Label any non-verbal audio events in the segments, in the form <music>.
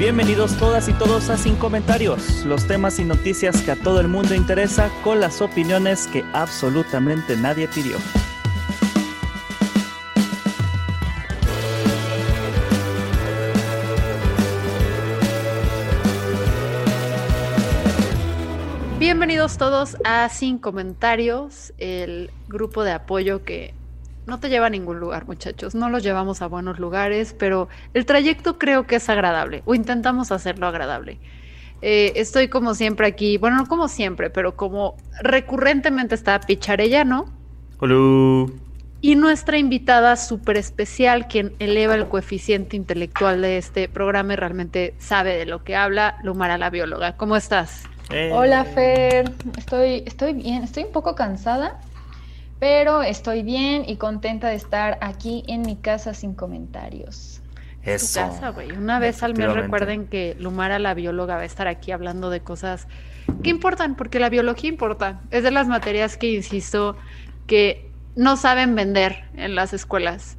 Bienvenidos todas y todos a Sin Comentarios, los temas y noticias que a todo el mundo interesa con las opiniones que absolutamente nadie pidió. Bienvenidos todos a Sin Comentarios, el grupo de apoyo que no te lleva a ningún lugar, muchachos. No los llevamos a buenos lugares, pero el trayecto creo que es agradable, o intentamos hacerlo agradable. Eh, estoy como siempre aquí, bueno, no como siempre, pero como recurrentemente está Picharellano. Hola. Y nuestra invitada súper especial, quien eleva el coeficiente intelectual de este programa y realmente sabe de lo que habla, Lumara la bióloga. ¿Cómo estás? Eh, Hola Fer, estoy, estoy bien, estoy un poco cansada, pero estoy bien y contenta de estar aquí en mi casa sin comentarios. Tu Eso. casa, güey. Una vez al mes recuerden que Lumara la bióloga va a estar aquí hablando de cosas que importan, porque la biología importa. Es de las materias que, insisto, que no saben vender en las escuelas.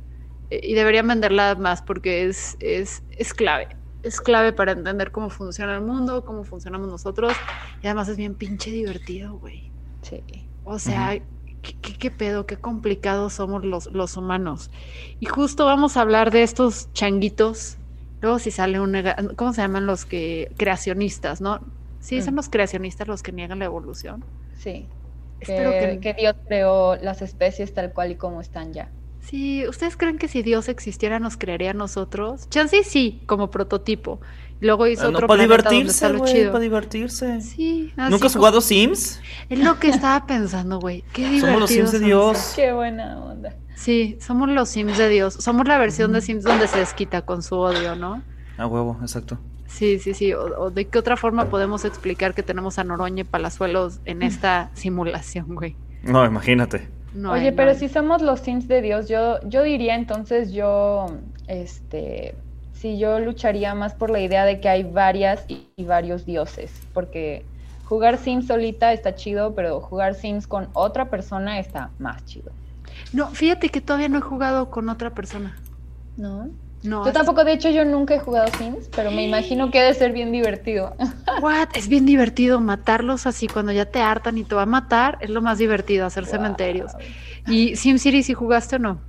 Eh, Y deberían venderla más porque es, es, es clave. Es clave para entender cómo funciona el mundo, cómo funcionamos nosotros. Y además es bien pinche divertido, güey. Sí. O sea, ¿qué, qué, qué pedo? Qué complicados somos los, los humanos. Y justo vamos a hablar de estos changuitos. Luego si sale un... ¿Cómo se llaman los que... creacionistas, ¿no? Sí, son Mm. los creacionistas los que niegan la evolución. Sí. Espero que, que... que Dios creó las especies tal cual y como están ya. Sí, ¿ustedes creen que si Dios existiera nos crearía a nosotros? Chance sí, como prototipo. Luego hizo Ah, no, otro para divertirse, está lo güey, chido. para divertirse. Sí, así ¿Nunca has como- jugado Sims? Es lo que estaba pensando, güey. <laughs> Qué divertido. Somos los Sims de Dios. Qué buena onda. Sí, somos los Sims de Dios. Somos la versión de Mm. Sims donde se desquita con su odio, ¿no? A huevo, exacto. Sí, sí, sí. O, o de qué otra forma podemos explicar que tenemos a Noroña y Palazuelos Mm. en esta simulación, güey. No, imagínate. No Oye, hay, pero no si somos los Sims de Dios, yo, yo diría entonces yo, este, sí, yo lucharía más por la idea de que hay varias y, y varios dioses, porque jugar Sims solita está chido, pero jugar Sims con otra persona está más chido. No, fíjate que todavía no he jugado con otra persona. ¿No? No. Yo tampoco, de hecho, yo nunca he jugado Sims, pero me <gasps> imagino que ha de ser bien divertido. <laughs> What? Es bien divertido matarlos así cuando ya te hartan y te va a matar. Es lo más divertido, hacer cementerios. ¿Y SimCity si jugaste o no?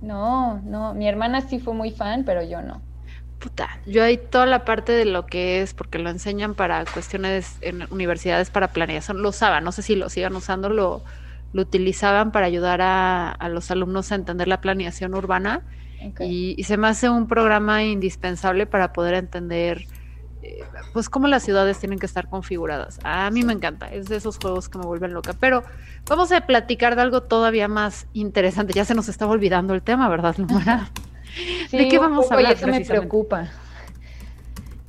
No, no, mi hermana sí fue muy fan, pero yo no. Puta, yo ahí toda la parte de lo que es, porque lo enseñan para cuestiones en universidades para planeación, lo usaban, no sé si lo sigan usando, lo, lo utilizaban para ayudar a, a los alumnos a entender la planeación urbana y se me hace un programa indispensable para poder entender eh, pues cómo las ciudades tienen que estar configuradas. A mí me encanta, es de esos juegos que me vuelven loca, pero vamos a platicar de algo todavía más interesante, ya se nos estaba olvidando el tema, ¿verdad, Lumara? <laughs> <laughs> ¿De qué vamos a poco, y hablar eso me preocupa.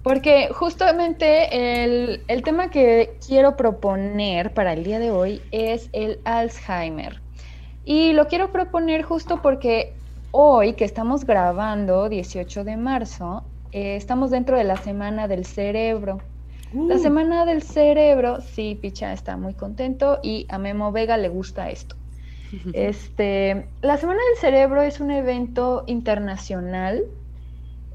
Porque justamente el, el tema que quiero proponer para el día de hoy es el Alzheimer. Y lo quiero proponer justo porque hoy que estamos grabando, 18 de marzo, eh, estamos dentro de la Semana del Cerebro. La Uh. Semana del Cerebro, sí, Picha está muy contento y a Memo Vega le gusta esto. <laughs> Este, la Semana del Cerebro es un evento internacional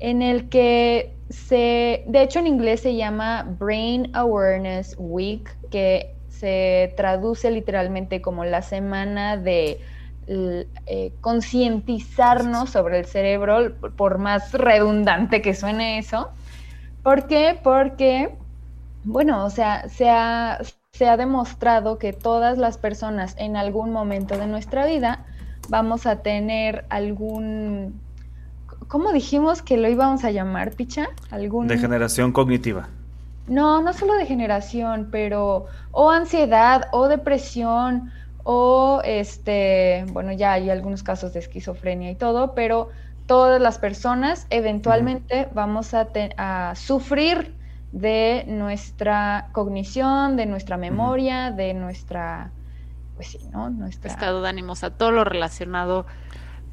en el que se, de hecho en inglés se llama Brain Awareness Week, que se traduce literalmente como la semana de eh, concientizarnos sobre el cerebro, por más redundante que suene eso. ¿Por qué? Porque, bueno, o sea, se ha, se ha demostrado que todas las personas en algún momento de nuestra vida vamos a tener algún... ¿Cómo dijimos que lo íbamos a llamar, Picha? Algún... Degeneración cognitiva. No, no solo degeneración, pero o ansiedad o depresión o este, bueno, ya hay algunos casos de esquizofrenia y todo, pero todas las personas eventualmente vamos a, a, sufrir de nuestra cognición, de nuestra memoria, de nuestra, pues sí, ¿no? Nuestra... Estado de ánimo, o sea, todo lo relacionado,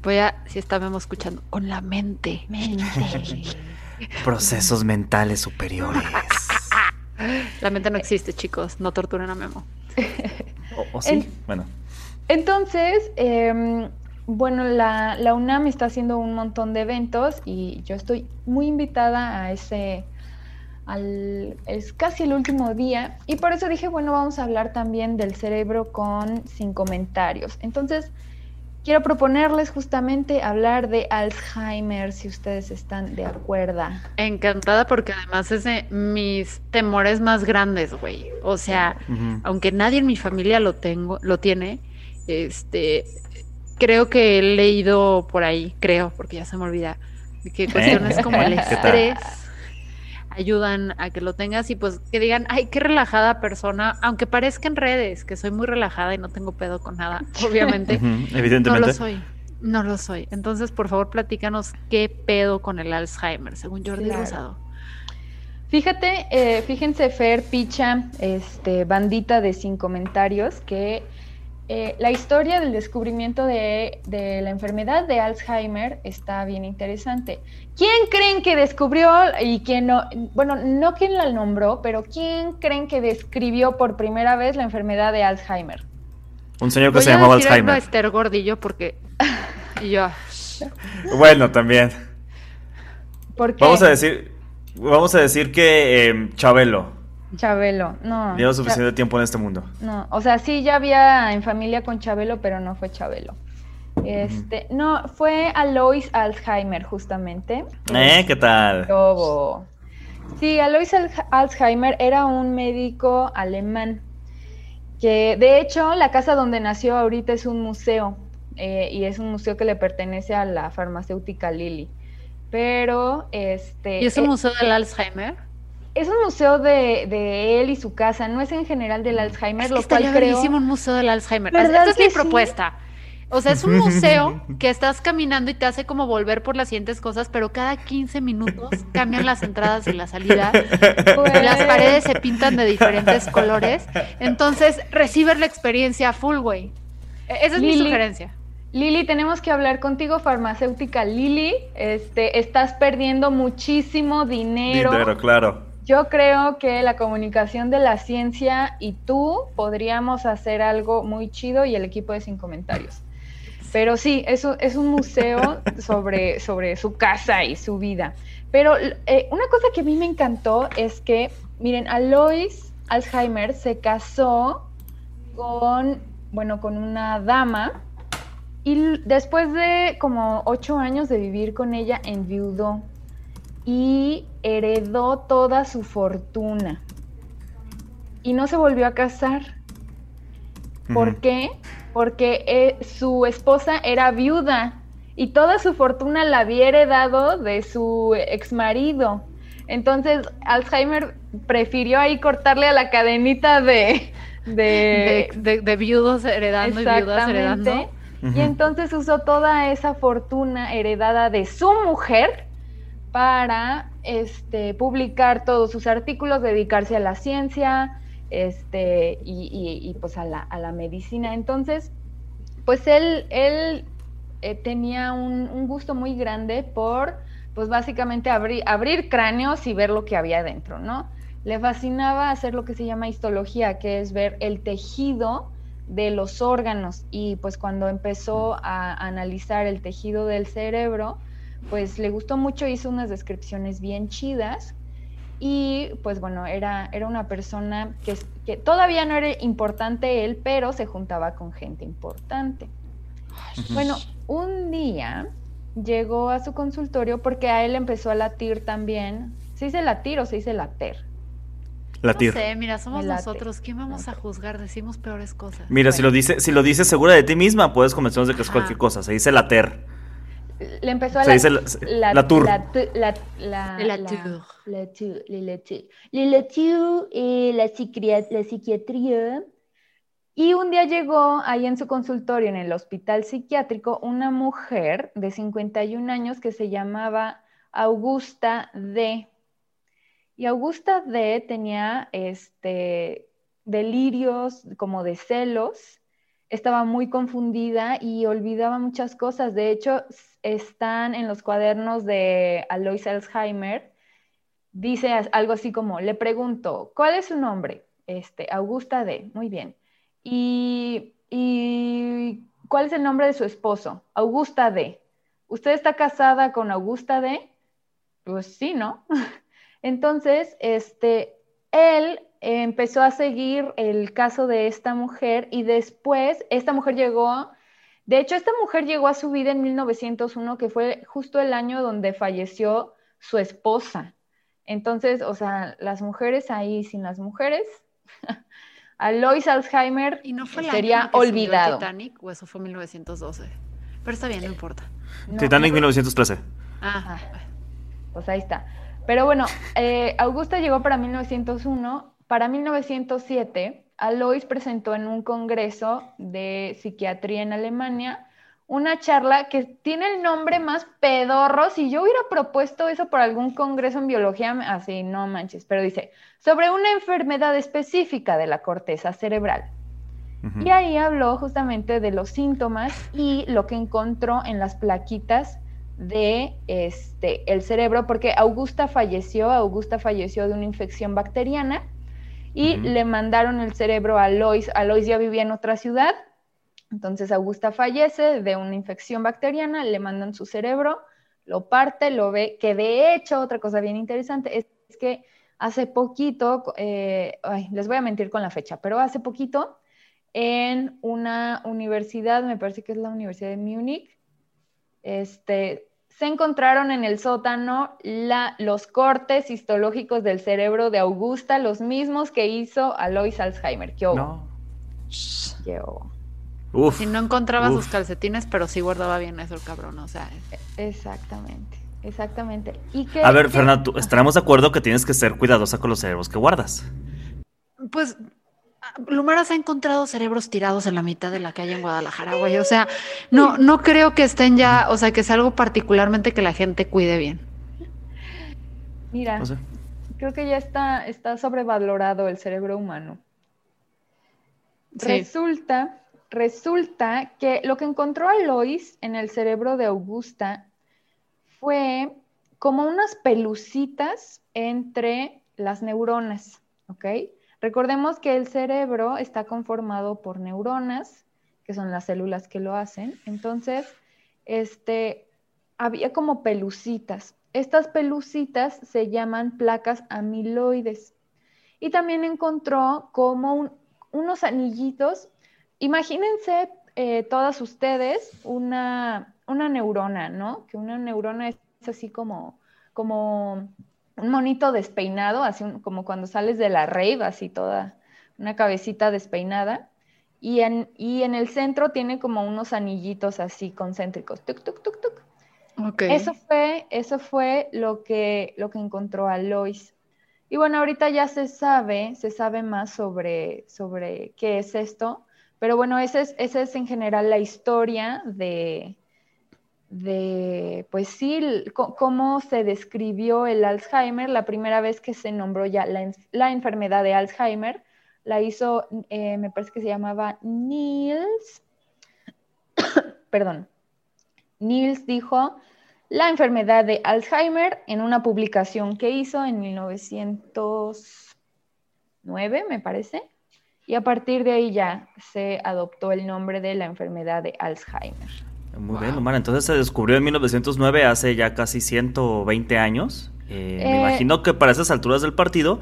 voy a, si estábamos escuchando, con la mente. Mente. <laughs> Procesos mentales superiores. La mente no existe, chicos, no torturen a Memo. ¿O, o sí? bueno. Entonces, eh, bueno, la, la, UNAM está haciendo un montón de eventos y yo estoy muy invitada a ese, al, es casi el último día y por eso dije, bueno, vamos a hablar también del cerebro con sin comentarios. Entonces, quiero proponerles justamente hablar de Alzheimer, si ustedes están de acuerdo. Encantada porque además es de mis temores más grandes, güey. O sea, uh -huh. aunque nadie en mi familia lo tengo, lo tiene, este, creo que he leído por ahí, creo, porque ya se me olvida, que cuestiones como el estrés ayudan a que lo tengas y pues que digan, ay, qué relajada persona, aunque parezca en redes que soy muy relajada y no tengo pedo con nada, <laughs> obviamente, uh -huh. evidentemente. no lo soy. No lo soy. Entonces, por favor, platícanos qué pedo con el Alzheimer, según Jordi claro. Rosado. Fíjate, eh, fíjense, Fer, Picha, este, bandita de sin comentarios, que eh, la historia del descubrimiento de, de, la enfermedad de Alzheimer está bien interesante. ¿Quién creen que descubrió y quién no? Bueno, no quién la nombró, pero ¿quién creen que describió por primera vez la enfermedad de Alzheimer? Un señor que Voy se llamaba Alzheimer. A Esther Gordillo porque y yo. <laughs> Bueno, también. ¿Por qué? Vamos a decir, vamos a decir que eh, Chabelo. Chabelo, no. Lleva suficiente Chab tiempo en este mundo. No, o sea, sí ya había en familia con Chabelo, pero no fue Chabelo. Este, uh -huh. no, fue Alois Alzheimer, justamente. ¿Eh? ¿Qué tal? Todo. Sí, Alois Alzheimer era un médico alemán que, de hecho, la casa donde nació ahorita es un museo eh, y es un museo que le pertenece a la farmacéutica Lilly. Pero, este. ¿Y es un eh, museo del Alzheimer? Es un museo de, de, él y su casa, no es en general del Alzheimer, es lo que cual creo. un museo del Alzheimer. Esta es mi sí? propuesta. O sea, es un museo <laughs> que estás caminando y te hace como volver por las siguientes cosas, pero cada 15 minutos cambian las entradas y la salida. Pues... Las paredes se pintan de diferentes colores. Entonces, recibes la experiencia full, way. Esa es Lili, mi sugerencia. Lili, tenemos que hablar contigo, farmacéutica Lili. Este, estás perdiendo muchísimo dinero. Dinero, claro. Yo creo que la comunicación de la ciencia y tú podríamos hacer algo muy chido y el equipo de Sin Comentarios. Pero sí, es un, es un museo <laughs> sobre, sobre su casa y su vida. Pero eh, una cosa que a mí me encantó es que, miren, Alois Alzheimer se casó con, bueno, con una dama y después de como ocho años de vivir con ella, enviudó y heredó toda su fortuna. Y no se volvió a casar. ¿Por uh -huh. qué? Porque eh, su esposa era viuda y toda su fortuna la había heredado de su ex marido. Entonces Alzheimer prefirió ahí cortarle a la cadenita de... De, de, de, de viudos heredando y viudas heredando. Y entonces usó toda esa fortuna heredada de su mujer para este, publicar todos sus artículos, dedicarse a la ciencia este, y, pues a la, medicina. Entonces, pues él, él eh, tenía un, gusto muy grande por, pues básicamente abrir cráneos y ver lo que había dentro, ¿no? Le fascinaba hacer lo que se llama histología, que es ver el tejido de los órganos y pues cuando empezó a analizar el tejido del cerebro, pues le gustó mucho, hizo unas descripciones bien chidas y pues bueno, era, era una persona que, que todavía no era importante él, pero se juntaba con gente importante. Bueno, un día llegó a su consultorio porque a él empezó a latir también. ¿Se dice latir o se dice later? Latir. No sé, mira, somos nosotros. ¿Quién vamos a juzgar? Decimos peores cosas. Mira, bueno. si lo dice, si lo dices segura de ti misma, puedes convencernos de que es Ajá. cualquier cosa. Se dice later le empezó a se la, dice la, la, la tour. La, la, la, la, tour. La tour. La tour. La tour y la, la psiquiatría Y un día llegó ahí en su consultorio en el hospital psiquiátrico una mujer de 51 años que se llamaba Augusta D. Y Augusta D tenía este, delirios como de celos, estaba muy confundida y olvidaba muchas cosas. De hecho, están en los cuadernos de Alois Alzheimer. Dice algo así como, le pregunto, ¿cuál es su nombre? Este, Augusta D. Muy bien. ¿Y, ¿Y cuál es el nombre de su esposo? Augusta D. ¿Usted está casada con Augusta D? Pues sí, ¿no? <laughs> Entonces, este, él empezó a seguir el caso de esta mujer y después esta mujer llegó, de hecho, esta mujer llegó a su vida en 1901, que fue justo el año donde falleció su esposa. Entonces, o sea, las mujeres ahí sin las mujeres, <laughs> Alois Alzheimer ¿Y no fue el sería olvidado. Titanic o eso fue 1912? Pero está bien, no importa. No, Titanic no, 1913. Ah, Pues ahí está. Pero bueno, eh, Augusta llegó para 1901. Para 1907, Alois presentó en un congreso de psiquiatría en Alemania una charla que tiene el nombre más pedorro. Si yo hubiera propuesto eso por algún congreso en biología, así no manches, pero dice, sobre una enfermedad específica de la corteza cerebral. Y ahí habló justamente de los síntomas y lo que encontró en las plaquitas de este el cerebro, porque Augusta falleció, Augusta falleció de una infección bacteriana y le mandaron el cerebro a Lois. Alois ya vivía en otra ciudad, entonces Augusta fallece de una infección bacteriana, le mandan su cerebro, lo parte, lo ve, que de hecho, otra cosa bien interesante es, es que hace poquito, eh, ay, les voy a mentir con la fecha, pero hace poquito en una universidad, me parece que es la Universidad de Múnich, este, se encontraron en el sótano la- los cortes histológicos del cerebro de Augusta, los mismos que hizo Alois Alzheimer. ¿Qué hubo? No. ¿Qué hubo? Uf. si no encontraba Uf. sus calcetines, pero sí guardaba bien eso el cabrón, o sea. Exactamente, exactamente. ¿Y qué- A ver, tú- estaremos de acuerdo que tienes que ser cuidadosa con los cerebros que guardas. Pues Lumaras ha encontrado cerebros tirados en la mitad de la calle en Guadalajara, güey. O sea, no, no creo que estén ya, o sea, que es algo particularmente que la gente cuide bien. Mira, No sé. creo que ya está, está sobrevalorado el cerebro humano. Sí. Resulta, resulta que lo que encontró Alois en el cerebro de Augusta fue como unas pelucitas entre las neuronas, ¿ok? Recordemos que el cerebro está conformado por neuronas, que son las células que lo hacen. Entonces, este, había como pelucitas. Estas pelucitas se llaman placas amiloides. Y también encontró como un- unos anillitos. Imagínense eh, todas ustedes una, una neurona, ¿no? Que una neurona es así como, como un monito despeinado, así un- como cuando sales de la rave, así toda una cabecita despeinada. Y en, y en el centro tiene como unos anillitos así concéntricos. Tuc, tuc, tuc, tuc. Ok. Eso fue, eso fue lo que, lo que encontró Alois. Y bueno, ahorita ya se sabe, se sabe más sobre, sobre qué es esto, pero bueno, esa es, esa es en general la historia de, de pues sí, cómo se describió el Alzheimer. La primera vez que se nombró ya la, la enfermedad de Alzheimer, la hizo, eh, me parece que se llamaba Niels, <coughs> perdón, Niels dijo la enfermedad de Alzheimer en una publicación que hizo en 1909, me parece, y a partir de ahí ya se adoptó el nombre de la enfermedad de Alzheimer. Muy bien, Omar. Entonces se descubrió en 1909, hace ya casi 120 años. Eh, me Eh, imagino que para esas alturas del partido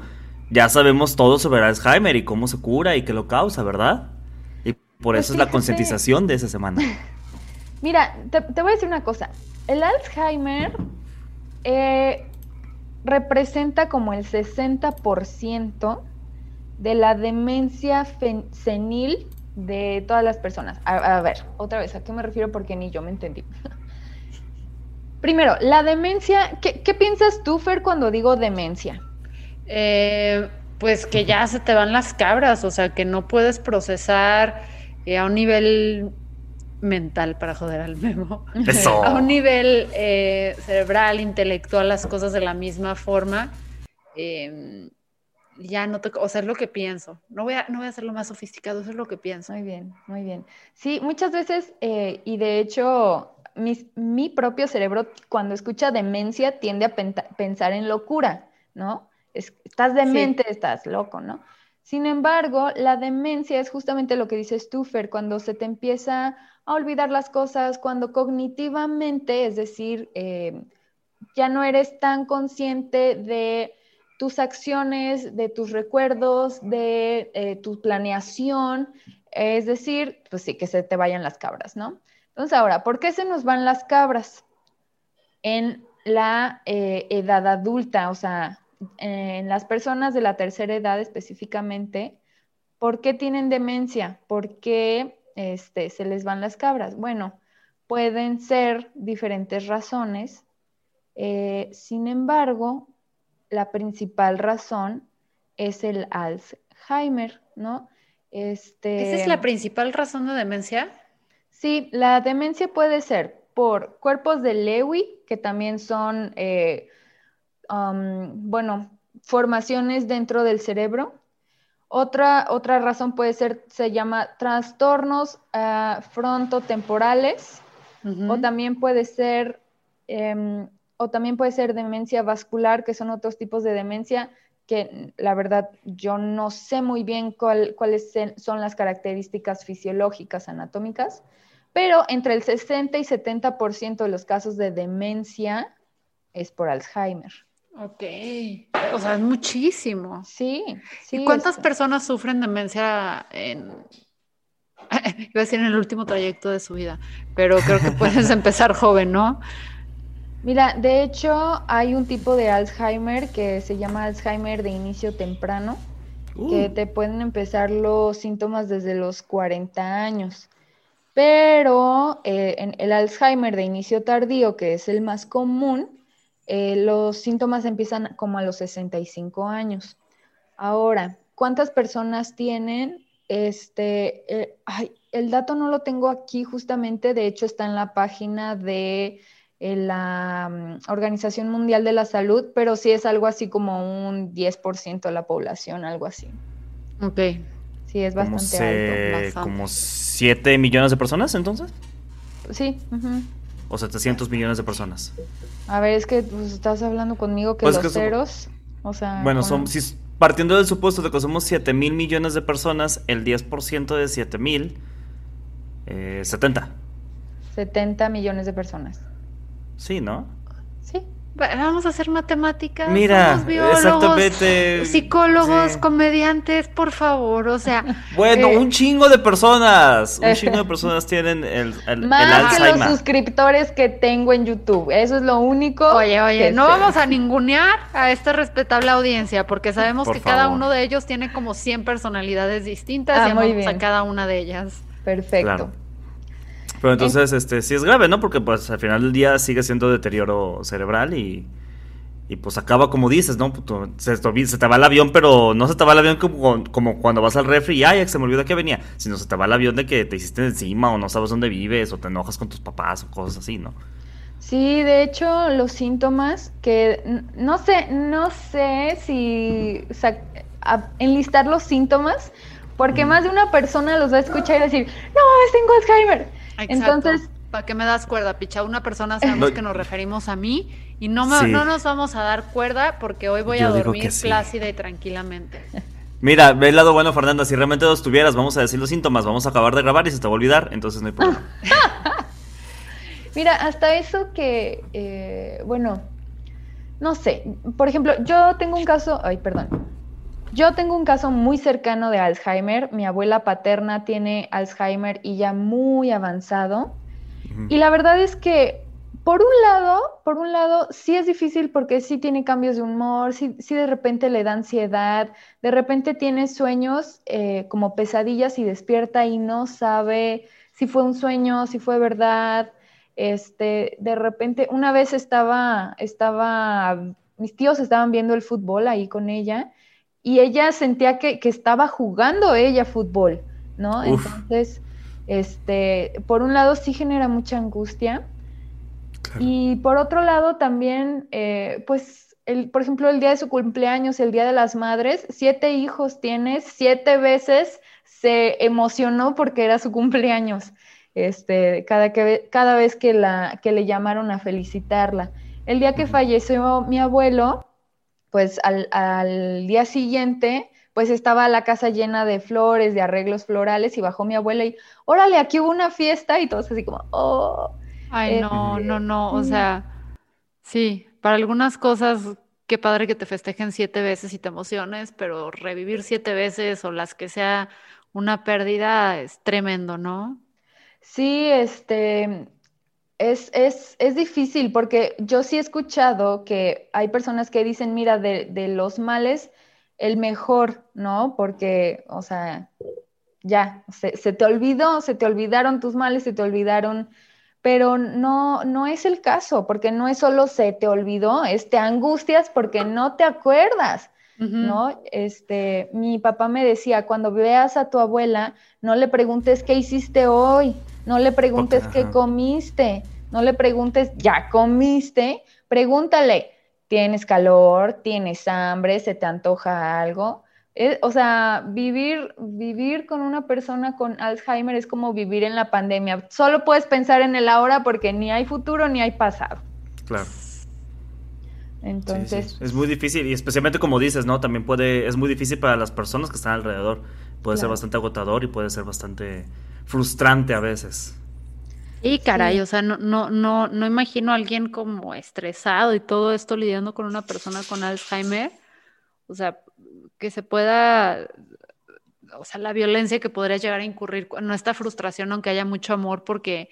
ya sabemos todo sobre Alzheimer y cómo se cura y qué lo causa, ¿verdad? Y por Pues eso es la concientización de esa semana. <laughs> Mira, te, te voy a decir una cosa. El Alzheimer eh, representa como el 60% de la demencia senil de todas las personas. A, a ver, otra vez, ¿a qué me refiero? Porque ni yo me entendí. <laughs> Primero, la demencia, ¿qué, qué piensas tú, Fer, cuando digo demencia? Eh, pues que ya se te van las cabras, o sea, que no puedes procesar eh, a un nivel mental para joder al memo, <laughs> Eso. a un nivel eh, cerebral, intelectual, las cosas de la misma forma. eh, ya no te, o sea, es lo que pienso. No voy a, no voy a hacerlo más sofisticado, eso es lo que pienso. Muy bien, muy bien. Sí, muchas veces, eh, y de hecho, mis- mi propio cerebro cuando escucha demencia tiende a penta- pensar en locura, ¿no? Es- estás demente, estás loco, ¿no? Sin embargo, la demencia es justamente lo que dices tú, Fer, cuando se te empieza a olvidar las cosas, cuando cognitivamente, es decir, eh, ya no eres tan consciente de tus acciones, de tus recuerdos, de eh, tu planeación, es decir, pues sí, que se te vayan las cabras, ¿no? Entonces ahora, ¿por qué se nos van las cabras? En la eh, edad adulta, o sea, en las personas de la tercera edad específicamente, ¿por qué tienen demencia? ¿Por qué este, se les van las cabras? Bueno, pueden ser diferentes razones. eh, sin embargo, la principal razón es el Alzheimer, ¿no? Este, ¿Esa es la principal razón de demencia? Sí, la demencia puede ser por cuerpos de Lewy, que también son, eh, um, bueno, formaciones dentro del cerebro. Otra, otra razón puede ser, se llama trastornos ah, frontotemporales, o también puede ser, em, o también puede ser demencia vascular, que son otros tipos de demencia que la verdad yo no sé muy bien cuál- cuáles son las características fisiológicas anatómicas, pero entre el 60 y 70% de los casos de demencia es por Alzheimer. Ok. O sea, es muchísimo. Sí, sí. ¿Y cuántas es- personas sufren demencia en... <laughs> Iba a decir en el último trayecto de su vida, pero creo que puedes <laughs> empezar joven, ¿no? Mira, de hecho hay un tipo de Alzheimer que se llama Alzheimer de inicio temprano. que Uh, te pueden empezar los síntomas desde los 40 años. Pero eh, en el Alzheimer de inicio tardío, que es el más común, eh, los síntomas empiezan como a los 65 años. Ahora, ¿cuántas personas tienen? Este, eh, ay, el dato no lo tengo aquí justamente, de hecho está en la página de eh, la mm, Organización Mundial de la Salud, pero sí es algo así como un 10% de la población, algo así. Ok. Sí, es como, bastante se- bastante. como 7 millones de personas entonces. alto. Sí, ujú. O 700 millones de personas. A ver, es que pues, estás hablando conmigo que Pues los que ceros, o sea, Bueno, son, si partiendo del supuesto de que somos 7 mil millones de personas, el 10% de 7 mil, eh, 70. 70 millones de personas. Sí, ¿no? Sí. Va- Vamos a hacer matemáticas. Mira, somos biólogos, exactamente. Psicólogos, Sí. comediantes, por favor. O sea, <laughs> Bueno, Eh. un chingo de personas. Un <laughs> chingo de personas tienen el, el, el Más que los suscriptores que tengo en YouTube. Eso es lo único. oye, oye, no sé. vamos a <laughs> ningunear a esta respetable audiencia, porque sabemos Por que cada uno de ellos tiene como 100 personalidades distintas Ah, y amamos a cada una de ellas. Perfecto. Claro. Pero entonces, este, sí es grave, ¿no? Porque pues al final del día sigue siendo deterioro cerebral y, y pues acaba como dices, ¿no? Puto, Se se te va el avión, pero no se te va el avión como, como cuando vas al refri y ay, se me olvidó que venía, sino se te va el avión de que te hiciste encima o no sabes dónde vives o te enojas con tus papás o cosas así, ¿no? Sí, de hecho, los síntomas que no sé, no sé si a- enlistar los síntomas, porque más de una persona los va a escuchar y decir, no, tengo Alzheimer. Entonces, ¿para qué me das cuerda, picha? Una persona sabemos No. que nos referimos a mí y no, me- Sí. no nos vamos a dar cuerda porque hoy voy a Yo dormir sí. plácida y tranquilamente. Mira, ve el lado bueno, Fernanda, si realmente los tuvieras, vamos a decir los síntomas, vamos a acabar de grabar y se te va a olvidar, entonces no hay problema. <laughs> Mira, hasta eso que, eh, bueno, no sé, por ejemplo, yo tengo un caso, ay, perdón, yo tengo un caso muy cercano de Alzheimer, mi abuela paterna tiene Alzheimer y ya muy avanzado, Ujú. y la verdad es que, por un lado, por un lado, sí es difícil porque sí tiene cambios de humor, sí, sí de repente le da ansiedad, de repente tiene sueños eh, como pesadillas y despierta y no sabe si fue un sueño, si fue verdad. Este, de repente, una vez estaba, estaba, mis tíos estaban viendo el fútbol ahí con ella y ella sentía que, estaba jugando ella fútbol, ¿no? Entonces, este, por un lado sí genera mucha angustia. Y por otro lado también, eh, pues, el, por ejemplo, el día de su cumpleaños, el día de las madres, siete hijos tienes, siete veces se emocionó porque era su cumpleaños, este, cada, que, cada vez que, la, que le llamaron a felicitarla. El día que falleció mi abuelo, pues al, al día siguiente, pues estaba la casa llena de flores, de arreglos florales, y bajó mi abuela y, órale, aquí hubo una fiesta, y todos así como, oh. Ay, no, no, no, o sea, sí, para algunas cosas, qué padre que te festejen siete veces y te emociones, pero revivir siete veces o las que sea una pérdida es tremendo, ¿no? Sí, este, es, es, es, difícil porque yo sí he escuchado que hay personas que dicen, mira, de, de, los males, el mejor, ¿no? Porque, o sea, ya, se, se, te olvidó, se te olvidaron tus males, se te olvidaron, pero no, no es el caso, porque no es solo se te olvidó, es te angustias porque no te acuerdas. ¿No? Este, mi papá me decía, cuando veas a tu abuela, no le preguntes qué hiciste hoy, no le preguntes qué comiste, no le preguntes, ¿ya comiste? Pregúntale, ¿tienes calor? ¿Tienes hambre? ¿Se te antoja algo? O sea, vivir, vivir con una persona con Alzheimer es como vivir en la pandemia. Solo puedes pensar en el ahora porque ni hay futuro ni hay pasado. Claro. Entonces. Es muy difícil y especialmente como dices, ¿no? También puede, es muy difícil para las personas que están alrededor. Puede ser bastante agotador y puede ser bastante frustrante a veces. Y caray, o sea, no, no, no, no imagino a alguien como estresado y todo esto lidiando con una persona con Alzheimer. O sea, que se pueda, o sea, la violencia que podría llegar a incurrir, no esta frustración, aunque haya mucho amor, porque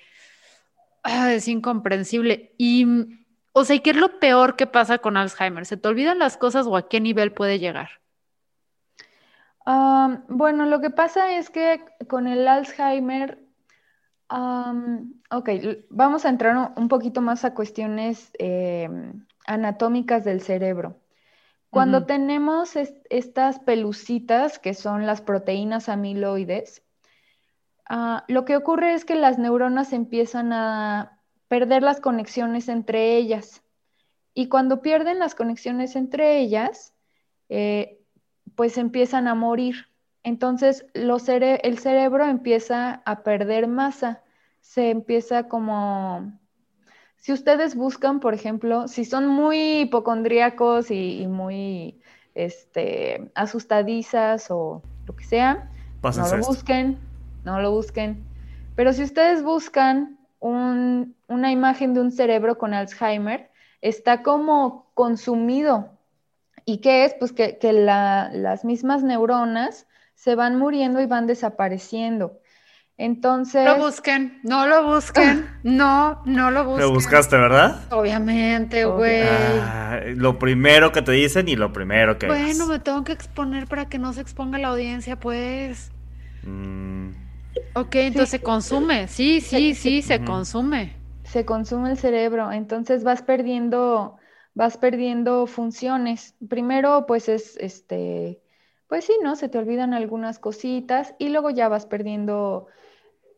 ah, es incomprensible. Y, o sea, ¿y qué es lo peor que pasa con Alzheimer? ¿Se te olvidan las cosas o a qué nivel puede llegar? Bueno, lo que pasa es que con el Alzheimer, ok, vamos a entrar un poquito más a cuestiones em, anatómicas del cerebro. Cuando tenemos estas pelucitas, que son las proteínas amiloides, ah, lo que ocurre es que las neuronas empiezan a perder las conexiones entre ellas. Y cuando pierden las conexiones entre ellas, eh, pues empiezan a morir. Entonces el cerebro empieza a perder masa, se empieza como... Si ustedes buscan, por ejemplo, si son muy hipocondríacos y, muy este, asustadizas o lo que sea, no lo busquen, no lo busquen. Pero si ustedes buscan una imagen de un cerebro con Alzheimer, está como consumido ¿Y qué es? Pues que, las mismas neuronas se van muriendo y van desapareciendo. Entonces. Lo busquen, no lo busquen, <laughs> no, no lo busquen. Lo buscaste, ¿verdad? Obviamente, güey. Ah, lo primero que te dicen y lo primero que. Bueno, me tengo que exponer para que no se exponga la audiencia, pues. Mm. Ok, entonces se consume, sí, sí, sí, se consume. Se consume el cerebro, entonces vas perdiendo vas perdiendo funciones. Primero, pues es, este, pues sí, ¿no? Se te olvidan algunas cositas y luego ya vas perdiendo...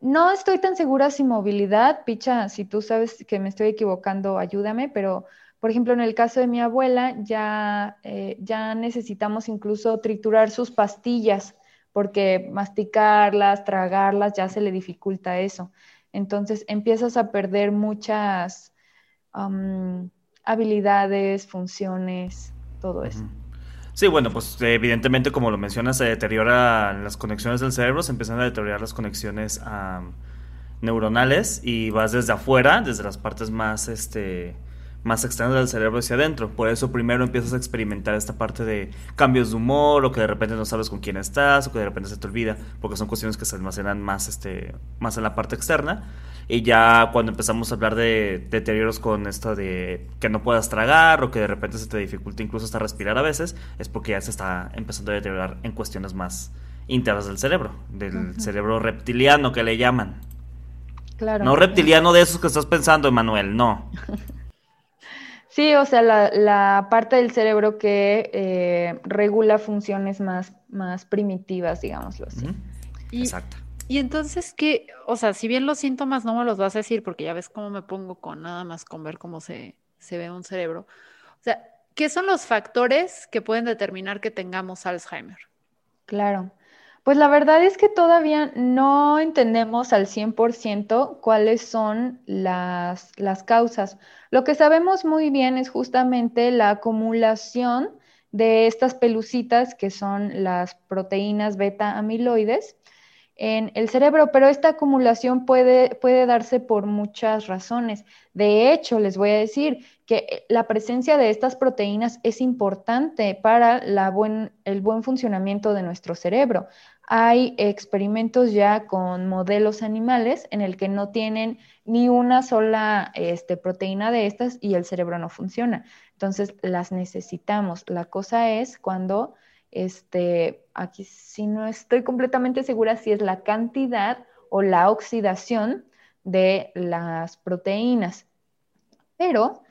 No estoy tan segura si movilidad, picha, si tú sabes que me estoy equivocando, ayúdame, pero por ejemplo, en el caso de mi abuela, ya, eh, ya necesitamos incluso triturar sus pastillas, porque masticarlas, tragarlas, ya se le dificulta eso. Entonces empiezas a perder muchas, habilidades, funciones, todo eso. Sí, bueno, pues evidentemente como lo mencionas, se deterioran las conexiones del cerebro, se empiezan a deteriorar las conexiones neuronales y vas desde afuera, desde las partes más, este, más externas del cerebro hacia adentro. Por eso primero empiezas a experimentar esta parte de cambios de humor o que de repente no sabes con quién estás o que de repente se te olvida, porque son cuestiones que se almacenan más, este, más en la parte externa. Y ya cuando empezamos a hablar de deterioros con esto de que no puedas tragar o que de repente se te dificulta incluso hasta respirar a veces, es porque ya se está empezando a deteriorar en cuestiones más internas del cerebro, del cerebro reptiliano que le llaman. Claro. No reptiliano de esos que estás pensando, Emanuel, no. <laughs> Sí, o sea, la, parte del cerebro que eh, regula funciones más, más primitivas, digámoslo así. Exacto. Y entonces, ¿qué? O sea, si bien los síntomas no me los vas a decir, porque ya ves cómo me pongo con nada más con ver cómo se, se ve un cerebro. O sea, ¿qué son los factores que pueden determinar que tengamos Alzheimer? Claro. Pues la verdad es que todavía no entendemos al 100% cuáles son las, las causas. Lo que sabemos muy bien es justamente la acumulación de estas pelucitas que son las proteínas beta amiloides en el cerebro, pero esta acumulación puede, puede darse por muchas razones. De hecho, les voy a decir que la presencia de estas proteínas es importante para la buen, el buen funcionamiento de nuestro cerebro. Hay experimentos ya con modelos animales en el que no tienen ni una sola este, proteína de estas y el cerebro no funciona. Entonces, las necesitamos. La cosa es cuando este, aquí sí no estoy completamente segura si es la cantidad o la oxidación de las proteínas. Pero,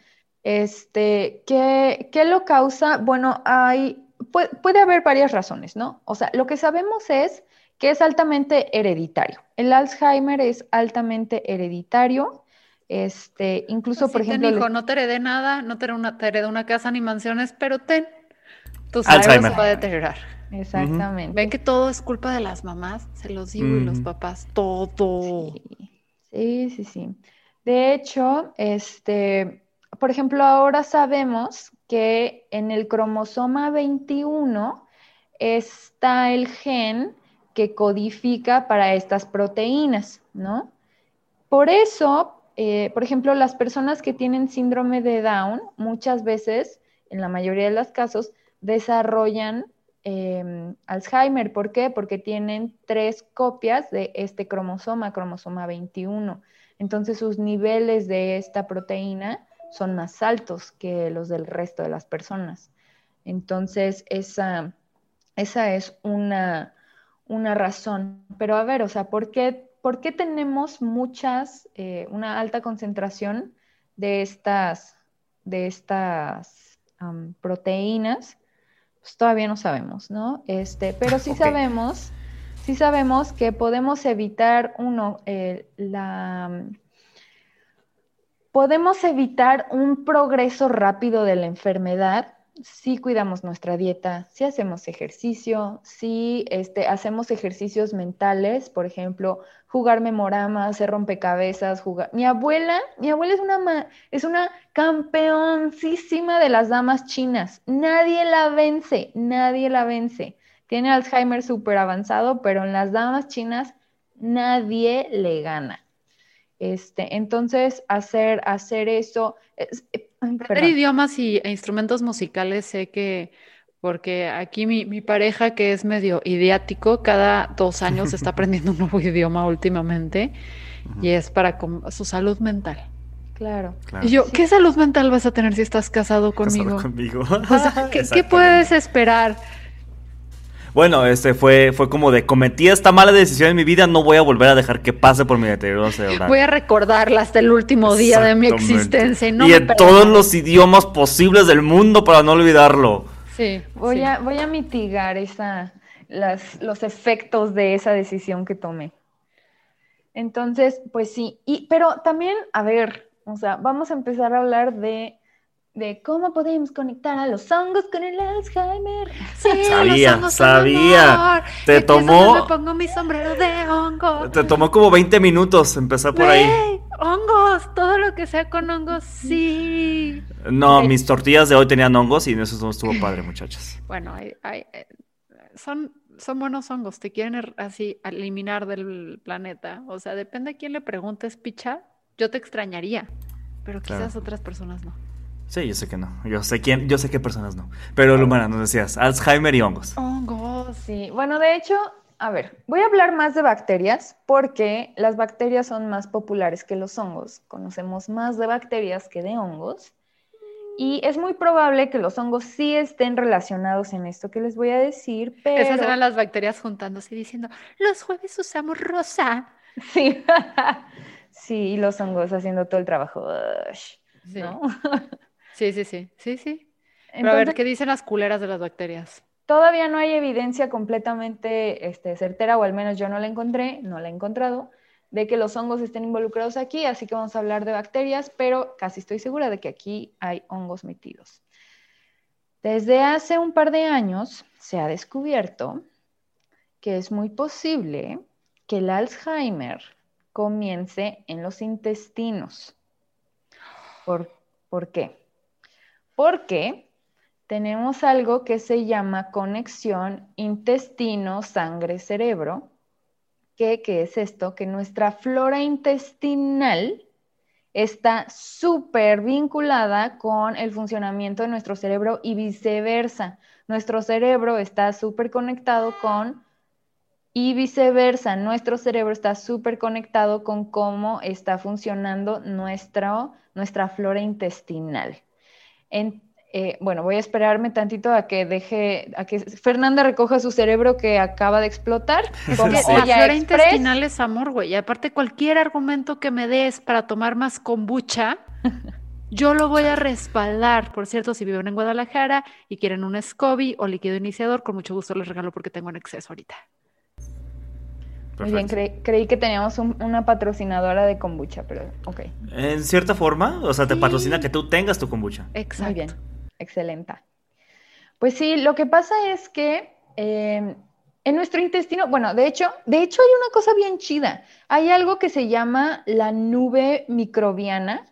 este, ¿qué, lo causa? Bueno, hay, puede, puede, haber varias razones, ¿no? O sea, lo que sabemos es que es altamente hereditario. El Alzheimer es altamente hereditario. Este, incluso, pues por ejemplo. Te dijo, no te heredé nada, no te una, te heredé una casa ni mansiones, pero ten tu cerebro se va a deteriorar. Exactamente. Ven que todo es culpa de las mamás, se los digo, y los papás, todo. Sí. sí, sí, De hecho, este, por ejemplo, ahora sabemos que en el cromosoma 21 está el gen que codifica para estas proteínas, ¿no? Por eso, eh, por ejemplo, las personas que tienen síndrome de Down, muchas veces, en la mayoría de los casos, desarrollan em, Alzheimer. ¿Por qué? Porque tienen tres copias de este cromosoma, cromosoma 21. Entonces sus niveles de esta proteína son más altos que los del resto de las personas. Entonces esa, esa es una, una razón. Pero a ver, o sea, ¿por qué, por qué tenemos muchas, eh, una alta concentración de estas, de estas proteínas? pues todavía no sabemos, ¿no? Este, pero sí sabemos, sí sabemos que podemos evitar uno, la podemos evitar un progreso rápido de la enfermedad si cuidamos nuestra dieta, si hacemos ejercicio, si este, hacemos ejercicios mentales, por ejemplo, jugar memoramas, hacer rompecabezas, jugar. Mi abuela, mi abuela es una, es una campeoncísima de las damas chinas. Nadie la vence, nadie la vence. Tiene Alzheimer súper avanzado, pero en las damas chinas nadie le gana. Este, entonces, hacer, hacer eso. Aprender idiomas y, e instrumentos musicales, sé que, porque aquí mi, pareja, que es medio idiático, cada dos años está <laughs> aprendiendo un nuevo idioma últimamente y es para su salud mental. Claro. Y yo, ¿qué salud mental vas a tener si estás casado conmigo? conmigo. <laughs> ¿qué, puedes esperar? Bueno, este fue, fue como de cometí esta mala decisión en mi vida, no voy a volver a dejar que pase por mi deterioro cerebral. Voy a recordarla hasta el último día de mi existencia. Y, no y en todos los idiomas posibles del mundo para no olvidarlo. Sí. Voy, A, voy a mitigar esa, las, los efectos de esa decisión que tomé. Entonces, pues sí. Y, pero también, a ver, o sea, vamos a empezar a hablar de de cómo podemos conectar a los hongos con el Alzheimer. Sí, sabía, los sabía. Te tomó. Me pongo mi sombrero de hongo. Te tomó como 20 minutos empezar por ahí. Hongos, todo lo que sea con hongos, sí. No, mis tortillas de hoy tenían hongos y eso no estuvo padre, muchachas. Bueno, hay, son, son buenos hongos, te quieren er, así eliminar del planeta. O sea, depende a quién le preguntes, picha, yo te extrañaría, pero quizás otras personas no. Sí, yo sé que no. Yo sé quién, yo sé qué personas no. Pero Lumana, nos decías, Alzheimer y hongos. Hongos, sí. Bueno, de hecho, a ver, voy a hablar más de bacterias porque las bacterias son más populares que los hongos. Conocemos más de bacterias que de hongos. Y es muy probable que los hongos sí estén relacionados en esto que les voy a decir, pero... Esas eran las bacterias juntándose y diciendo, los jueves usamos rosa. <laughs> Sí, <laughs> sí, y los hongos haciendo todo el trabajo. ¿no? <laughs> Sí, sí, sí, sí, sí. Pero a ver, ¿qué dicen las culeras de las bacterias? Todavía no hay evidencia completamente este, certera, o al menos yo no la encontré, no la he encontrado, de que los hongos estén involucrados aquí, así que vamos a hablar de bacterias, pero casi estoy segura de que aquí hay hongos metidos. Desde hace un par de años se ha descubierto que es muy posible que el Alzheimer comience en los intestinos. ¿Por, ¿por qué? Porque tenemos algo que se llama conexión intestino-sangre-cerebro. ¿Qué, ¿Qué es esto? Que nuestra flora intestinal está súper vinculada con el funcionamiento de nuestro cerebro y viceversa. Nuestro cerebro está súper conectado con y viceversa. Nuestro cerebro está súper conectado con cómo está funcionando nuestra, nuestra flora intestinal. En, eh, bueno, voy a esperarme tantito a que deje, a que Fernanda recoja su cerebro que acaba de explotar. <laughs> Porque la flora intestinal es amor, güey. Y aparte, cualquier argumento que me des para tomar más kombucha, <laughs> yo lo voy a respaldar. Por cierto, si viven en Guadalajara y quieren un SCOBY o líquido iniciador, con mucho gusto les regalo porque tengo en exceso ahorita. Muy bien, creí que teníamos una patrocinadora de kombucha, pero ok. En cierta forma, o sea, te patrocina que tú tengas tu kombucha. Exacto. Muy bien excelente. Pues sí, lo que pasa es que em, en nuestro intestino, bueno, de hecho, de hecho hay una cosa bien chida. Hay algo que se llama la nube microbiana,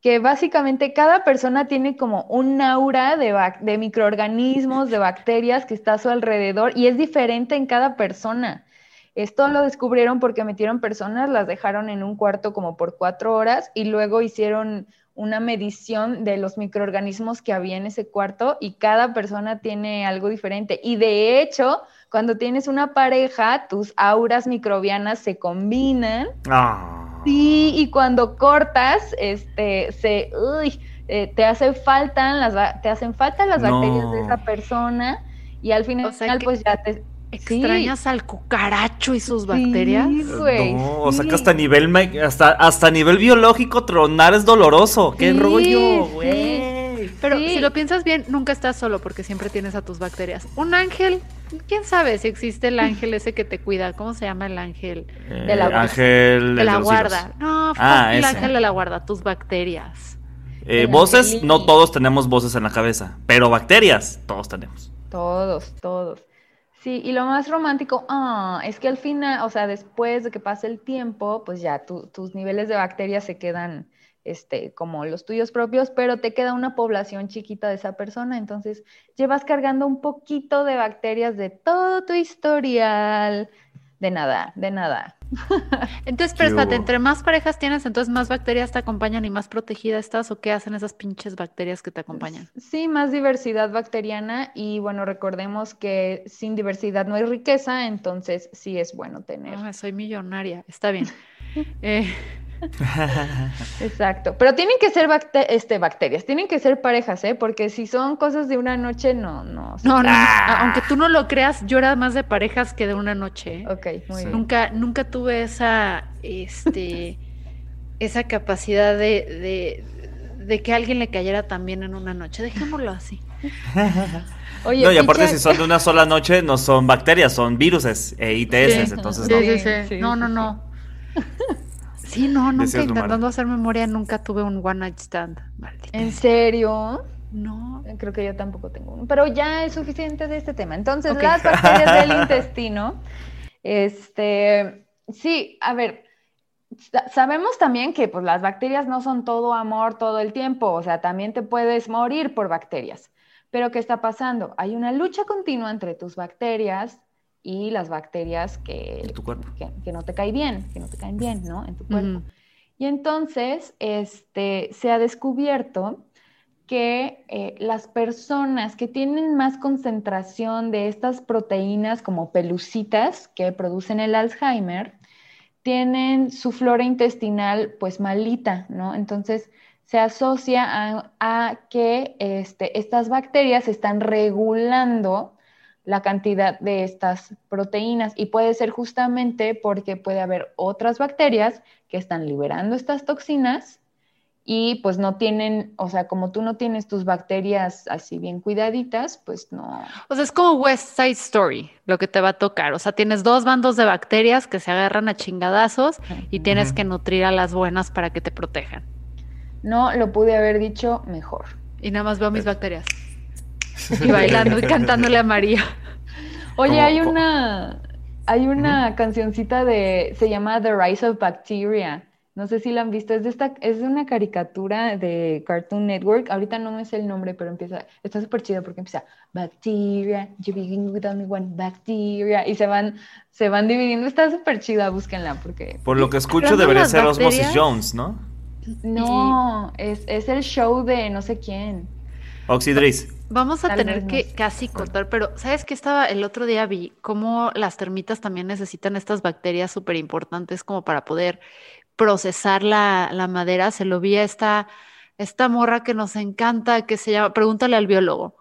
que básicamente cada persona tiene como un aura de, de microorganismos, de bacterias que está a su alrededor y es diferente en cada persona. Esto lo descubrieron porque metieron personas, las dejaron en un cuarto como por cuatro horas y luego hicieron una medición de los microorganismos que había en ese cuarto y cada persona tiene algo diferente. Y de hecho, cuando tienes una pareja, tus auras microbianas se combinan. Ah. Sí, y cuando cortas, este, se, uy, eh, te hacen falta las, te hacen falta las bacterias de esa persona y al final, pues ya te, ¿Extrañas al cucaracho y sus bacterias? no, o sea que hasta nivel, hasta, hasta nivel biológico tronar es doloroso. ¡Qué rollo, güey! Pero si lo piensas bien, nunca estás solo porque siempre tienes a tus bacterias. Un ángel, quién sabe si existe el ángel ese que te cuida. ¿Cómo se llama el ángel? Eh, de la ángel de la guarda. No, ah, el ángel de la guarda, tus bacterias. Eh, voces, no todos tenemos voces en la cabeza, pero bacterias, todos tenemos. Todos, todos. Sí, y lo más romántico, ah, es que al final, o sea, después de que pase el tiempo, pues ya tus niveles de bacterias se quedan este, como los tuyos propios, pero te queda una población chiquita de esa persona, entonces llevas cargando un poquito de bacterias de todo tu historial, de nada, de nada. <laughs> Entonces, <laughs> pero entre más parejas tienes, entonces más bacterias te acompañan y más protegida estás, o qué hacen esas pinches bacterias que te acompañan? Sí, más diversidad bacteriana y bueno, recordemos que sin diversidad no hay riqueza, entonces sí es bueno tener. Ah, soy millonaria, está bien. <laughs> eh, <laughs> Exacto, pero tienen que ser este, bacterias, tienen que ser parejas, ¿eh? Porque si son cosas de una noche, no, no. No, no, aunque tú no lo creas, yo era más de parejas que de una noche. ¿eh? Ok, muy bien. Nunca, nunca tuve esa, este, <laughs> esa capacidad de, de, que alguien le cayera también en una noche. Dejémoslo así. <laughs> Oye, no, y aparte si son de una sola noche, no son bacterias, son viruses e ITS, entonces no. Sí, sí, no, no, no. Sí, no, nunca intentando hacer memoria, nunca tuve un one night stand. ¿En serio? No. Creo que yo tampoco tengo uno. Pero ya es suficiente de este tema. Entonces, las bacterias del <laughs> intestino. Este, sí, a ver, sabemos también que pues, las bacterias no son todo amor todo el tiempo. O sea, también te puedes morir por bacterias. Pero, ¿qué está pasando? Hay una lucha continua entre tus bacterias y las bacterias que, que, no te caen bien, que no te caen bien, ¿no? En tu cuerpo. Y entonces, este, se ha descubierto que eh, las personas que tienen más concentración de estas proteínas como pelucitas que producen el Alzheimer, tienen su flora intestinal pues malita, ¿no? Entonces se asocia a, a que este, estas bacterias están regulando la cantidad de estas proteínas y puede ser justamente porque puede haber otras bacterias que están liberando estas toxinas y pues no tienen, o sea, como tú no tienes tus bacterias así bien cuidaditas, pues no. O sea, es como West Side Story lo que te va a tocar. O sea, tienes dos bandos de bacterias que se agarran a chingadazos y tienes que nutrir a las buenas para que te protejan. No lo pude haber dicho mejor. Y nada más veo mis bacterias. Y bailando y <laughs> cantándole a María. Oye, hay una, hay una cancioncita de, se llama The Rise of Bacteria. No sé si la han visto, es de esta, es de una caricatura de Cartoon Network. Ahorita no me sé el nombre, pero empieza, está súper chido porque empieza Bacteria, you begin with only one bacteria, y se van, se van dividiendo. Está súper chida, búsquenla porque Por lo que escucho debería ser Osmosis Jones, ¿no? no, es, es el show de no sé quién. Oxidris. Vamos a Tal tener que casi cortar, pero ¿sabes qué estaba el otro día? Vi cómo las termitas también necesitan estas bacterias súper importantes como para poder procesar la, la madera. Se lo vi a esta, esta morra que nos encanta, que se llama, pregúntale al biólogo.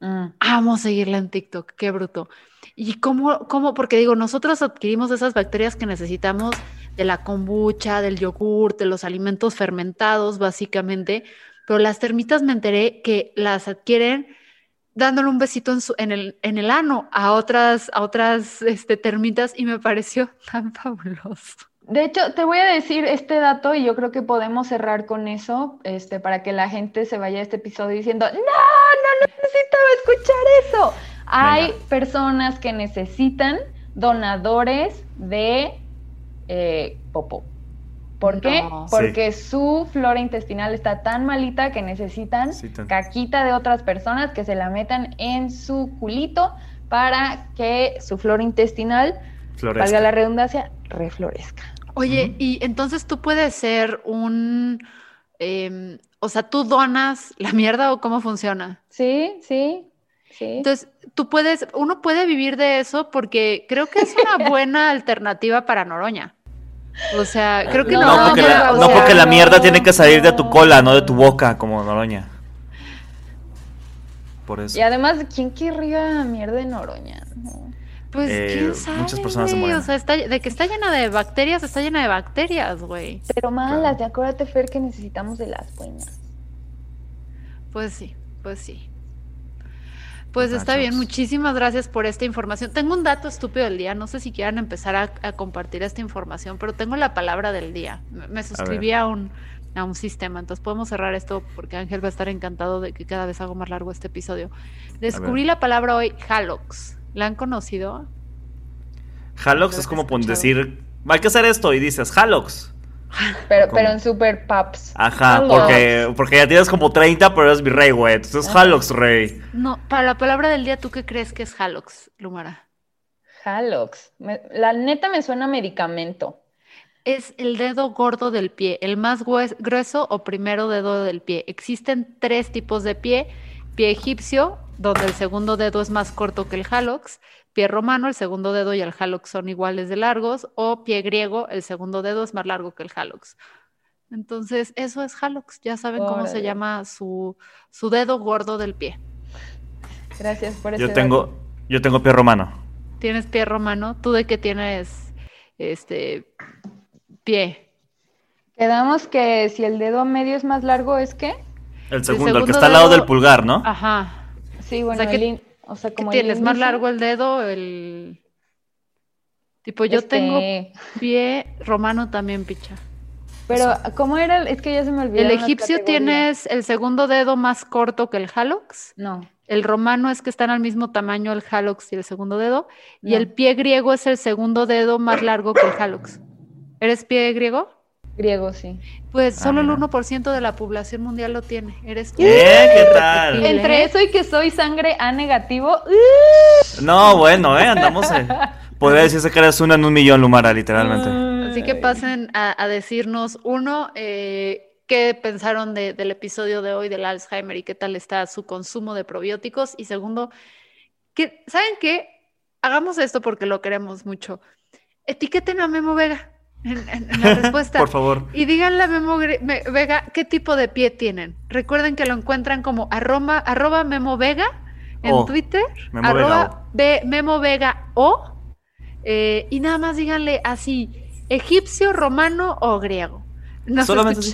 Mm. Amo Ah, seguirla en TikTok, qué bruto. Y cómo, cómo, porque digo, nosotros adquirimos esas bacterias que necesitamos de la kombucha, del yogur, de los alimentos fermentados, básicamente, pero las termitas me enteré que las adquieren dándole un besito en, su- en el, en el ano a otras, a otras este, termitas y me pareció <laughs> tan fabuloso. De hecho, te voy a decir este dato y yo creo que podemos cerrar con eso, este, para que la gente se vaya a este episodio diciendo, no, no necesitaba escuchar eso. Hay personas que necesitan donadores de eh, popó. ¿Por qué? No. Porque su flora intestinal está tan malita que necesitan caquita de otras personas que se la metan en su culito para que su flora intestinal, Floresta. valga la redundancia, reflorezca. Oye, y entonces tú puedes ser un, em, o sea, tú donas la mierda o cómo funciona. Sí, sí, sí. Entonces, tú puedes, uno puede vivir de eso porque creo que es una <laughs> buena alternativa para Noroña. O sea, creo que No, No, porque, la, o no sea, porque la mierda no, tiene que salir de tu cola, no de tu boca, como Noroña. Por eso. Y además, ¿quién querría mierda en Noroña? No. Pues Eh, quién sabe, muchas personas se mueren. O sea, está, de que está llena de bacterias, está llena de bacterias, güey. Pero malas, de acuérdate, Fer, que necesitamos de las buenas. Pues sí, pues sí. Pues está bien, muchísimas gracias por esta información. Tengo un dato estúpido del día, no sé si quieran empezar a, a compartir esta información, pero tengo la palabra del día. Me, me suscribí a, un, a un sistema, entonces podemos cerrar esto porque Ángel va a estar encantado de que cada vez hago más largo este episodio. Descubrí la palabra hoy, Halox. ¿La han conocido? Halox es como decir, hay que hacer esto y dices Halox. Pero, ¿Cómo? pero en Super Paps. Ajá, Halox. porque, porque ya tienes como 30, pero eres mi rey, güey. Entonces Halox, rey. No, para la palabra del día, ¿tú qué crees que es Halox, Lumara? Halox. Me- la neta me suena a medicamento. Es el dedo gordo del pie, el más grueso o primero dedo del pie. Existen tres tipos de pie. Pie egipcio, donde el segundo dedo es más corto que el halox. Pie romano, el segundo dedo y el halox son iguales de largos. O pie griego, el segundo dedo es más largo que el halox. Entonces, eso es halox. Ya saben cómo se llama su, su dedo gordo del pie. Gracias por ese Yo dato. tengo, yo tengo pie romano. ¿Tienes pie romano? ¿Tú de qué tienes este pie? Quedamos que si el dedo medio es más largo, ¿es qué? El segundo, el segundo que está al lado del pulgar, ¿no? Ajá. Sí, bueno, sea, el ¿qué- in- o sea, ¿Qué como tienes? ¿Más largo el dedo? El tipo, yo tengo Este, pie romano también, picha. Pero, ¿cómo era? el- Es que ya se me olvidó. El egipcio tienes el segundo dedo más corto que el halox. No. El romano es que están al mismo tamaño el halox y el segundo dedo. Y el pie griego es el segundo dedo más largo que el halox. ¿Eres pie griego? Griego, sí. Pues Ah, solo el mira. 1% de la población mundial lo tiene. Eres tú. Eh, ¿qué tal? Entre eso y que soy sangre A negativo. ¡uh! No, bueno, eh, andamos. Eh. Podría decirse que eres una en un millón, Lumara, literalmente. Así que pasen a, a decirnos, uno, eh, qué pensaron de- del episodio de hoy del Alzheimer y qué tal está su consumo de probióticos. Y segundo, que, ¿saben qué? Hagamos esto porque lo queremos mucho. Etiqueten a Memo Vega en, en- en la respuesta. <laughs> Por favor. Y díganle a Memo Me- Vega qué tipo de pie tienen. Recuerden que lo encuentran como arroba, arroba Memo Vega en. Twitter, Memo arroba Be- Memo Vega o, eh, y nada más díganle así, egipcio, romano o griego. Nos Solamente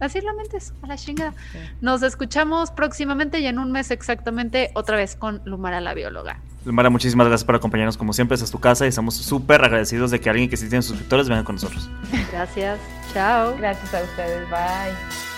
Así lo mentes, a la chingada. Nos escuchamos próximamente y en un mes exactamente otra vez con Lumara la bióloga. Lumara, muchísimas gracias por acompañarnos como siempre. Esta es tu casa y estamos súper agradecidos de que alguien que sí tiene suscriptores venga con nosotros. Gracias. Chao. Gracias a ustedes. Bye.